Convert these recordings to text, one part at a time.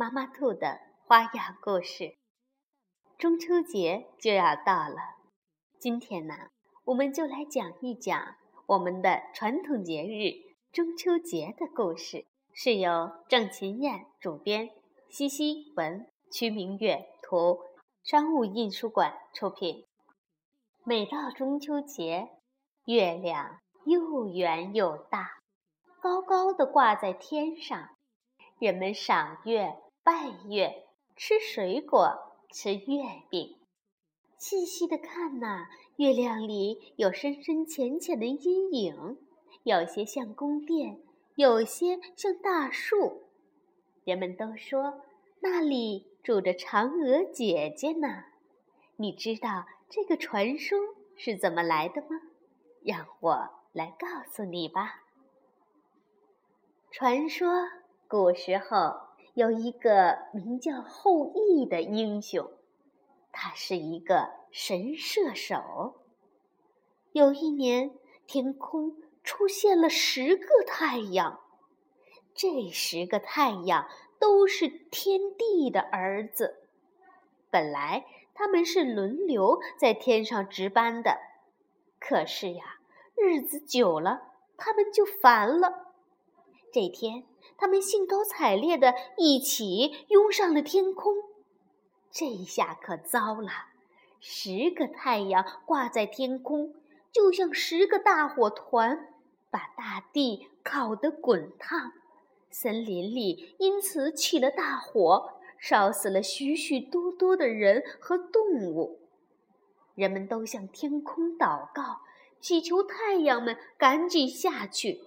妈妈兔的花样故事，中秋节就要到了，今天呢，我们就来讲一讲我们的传统节日中秋节的故事，是由郑琴燕主编，西西文、曲明月图，商务印书馆出品。每到中秋节，月亮又圆又大，高高的挂在天上，人们赏月。拜月，吃水果，吃月饼，细细的看呐，月亮里有深深浅浅的阴影，有些像宫殿，有些像大树。人们都说那里住着嫦娥姐姐呢。你知道这个传说是怎么来的吗？让我来告诉你吧。传说古时候。有一个名叫后羿的英雄，他是一个神射手。有一年，天空出现了十个太阳，这十个太阳都是天帝的儿子。本来他们是轮流在天上值班的，可是呀，日子久了，他们就烦了。这天。他们兴高采烈地一起拥上了天空，这下可糟了！十个太阳挂在天空，就像十个大火团，把大地烤得滚烫。森林里因此起了大火，烧死了许许多多的人和动物。人们都向天空祷告，祈求太阳们赶紧下去。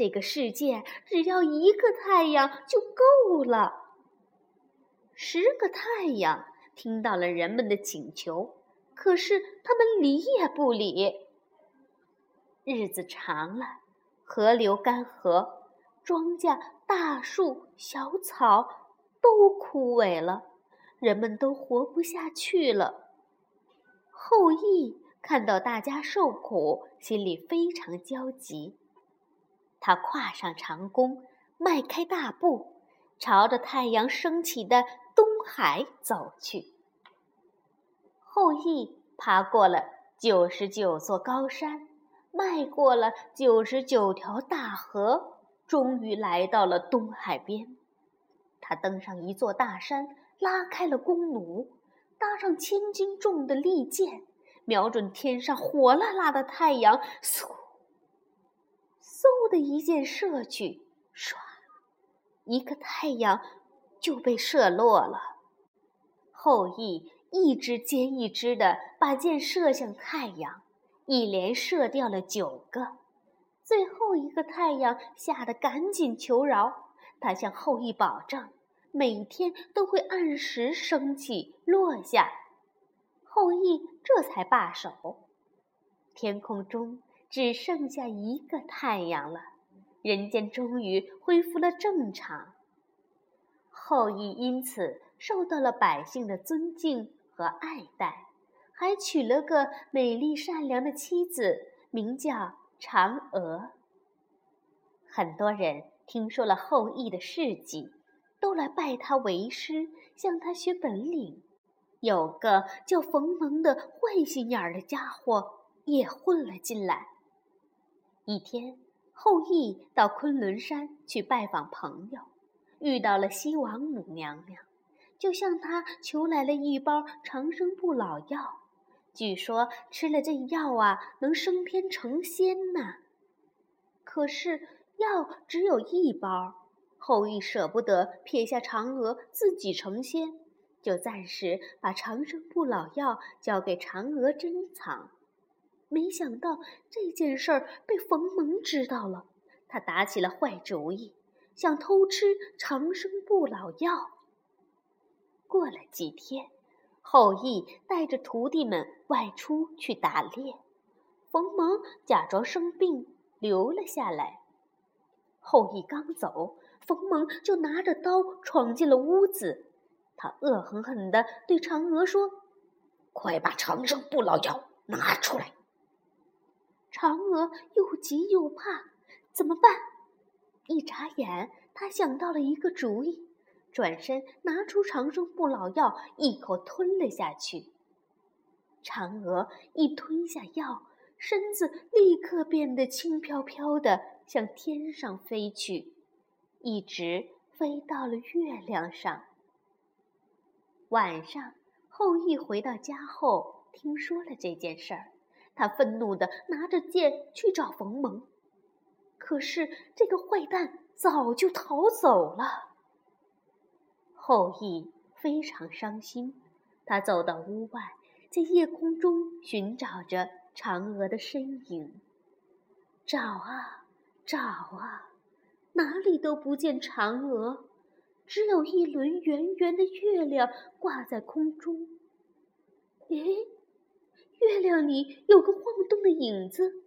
这个世界只要一个太阳就够了。十个太阳听到了人们的请求，可是他们理也不理。日子长了，河流干涸，庄稼、大树、小草都枯萎了，人们都活不下去了。后羿看到大家受苦，心里非常焦急。他跨上长弓，迈开大步，朝着太阳升起的东海走去。后羿爬过了九十九座高山，迈过了九十九条大河，终于来到了东海边。他登上一座大山，拉开了弓弩，搭上千斤重的利箭，瞄准天上火辣辣的太阳，嗖！的一箭射去，唰，一个太阳就被射落了。后羿一支接一支的把箭射向太阳，一连射掉了九个。最后一个太阳吓得赶紧求饶，他向后羿保证，每天都会按时升起落下。后羿这才罢手。天空中。只剩下一个太阳了，人间终于恢复了正常。后羿因此受到了百姓的尊敬和爱戴，还娶了个美丽善良的妻子，名叫嫦娥。很多人听说了后羿的事迹，都来拜他为师，向他学本领。有个叫冯蒙的坏心眼儿的家伙也混了进来。一天，后羿到昆仑山去拜访朋友，遇到了西王母娘娘，就向她求来了一包长生不老药。据说吃了这药啊，能升天成仙呢。可是药只有一包，后羿舍不得撇下嫦娥自己成仙，就暂时把长生不老药交给嫦娥珍藏。没想到这件事儿被冯蒙知道了，他打起了坏主意，想偷吃长生不老药。过了几天，后羿带着徒弟们外出去打猎，冯蒙假装生病留了下来。后羿刚走，冯蒙就拿着刀闯进了屋子，他恶狠狠地对嫦娥说：“快把长生不老药拿出来！”嫦娥又急又怕，怎么办？一眨眼，她想到了一个主意。转身拿出长生不老药，一口吞了下去。嫦娥一吞下药，身子立刻变得轻飘飘的，向天上飞去，一直飞到了月亮上。晚上，后羿回到家后，听说了这件事儿，他愤怒的拿着剑去找冯蒙，可是这个坏蛋早就逃走了。后羿非常伤心，他走到屋外，在夜空中寻找着嫦娥的身影。找啊找啊，哪里都不见嫦娥，只有一轮圆圆的月亮挂在空中。诶，月亮里有个晃动的影子，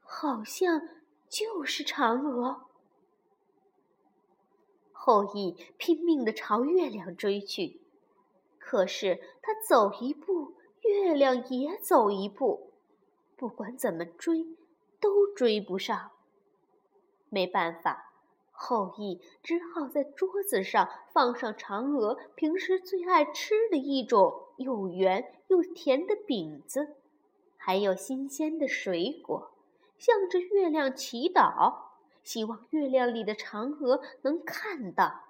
好像就是嫦娥。后羿拼命地朝月亮追去，可是他走一步，月亮也走一步，不管怎么追，都追不上。没办法，后羿只好在桌子上放上嫦娥平时最爱吃的一种又圆又甜的饼子，还有新鲜的水果，向着月亮祈祷。希望月亮里的嫦娥能看到。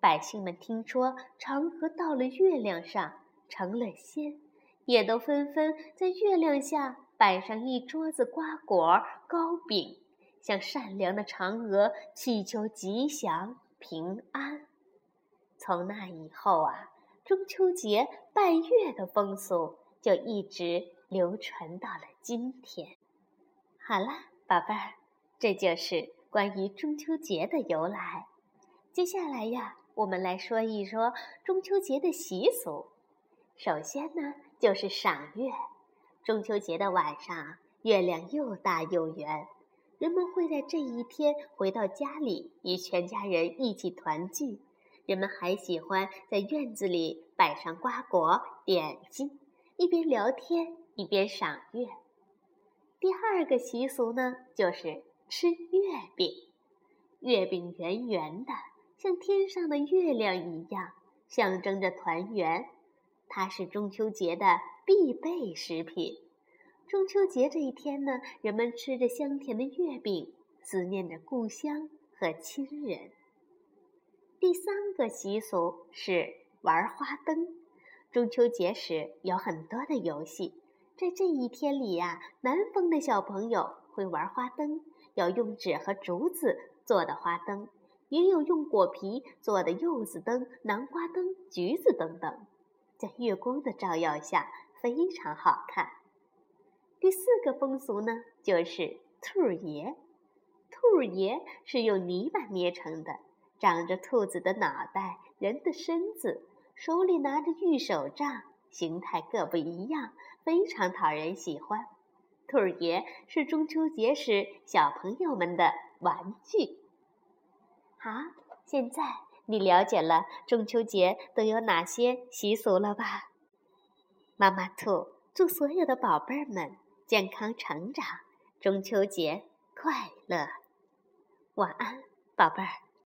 百姓们听说嫦娥到了月亮上成了仙，也都纷纷在月亮下摆上一桌子瓜果糕饼，向善良的嫦娥祈求吉祥平安。从那以后啊，中秋节拜月的风俗就一直流传到了今天。好了，宝贝儿。这就是关于中秋节的由来。接下来呀，我们来说一说中秋节的习俗。首先呢，就是赏月。中秋节的晚上，月亮又大又圆，人们会在这一天回到家里，与全家人一起团聚。人们还喜欢在院子里摆上瓜果点心，一边聊天一边赏月。第二个习俗呢，就是。吃月饼，月饼圆圆的，像天上的月亮一样，象征着团圆。它是中秋节的必备食品。中秋节这一天呢，人们吃着香甜的月饼，思念着故乡和亲人。第三个习俗是玩花灯。中秋节时有很多的游戏，在这一天里呀，南方的小朋友会玩花灯。有用纸和竹子做的花灯，也有用果皮做的柚子灯、南瓜灯、橘子灯等，在月光的照耀下非常好看。第四个风俗呢，就是兔爷。兔爷是用泥巴捏成的，长着兔子的脑袋、人的身子，手里拿着玉手杖，形态各不一样，非常讨人喜欢。兔爷是中秋节时小朋友们的玩具。好，现在你了解了中秋节都有哪些习俗了吧？妈妈兔祝所有的宝贝儿们健康成长，中秋节快乐！晚安，宝贝儿。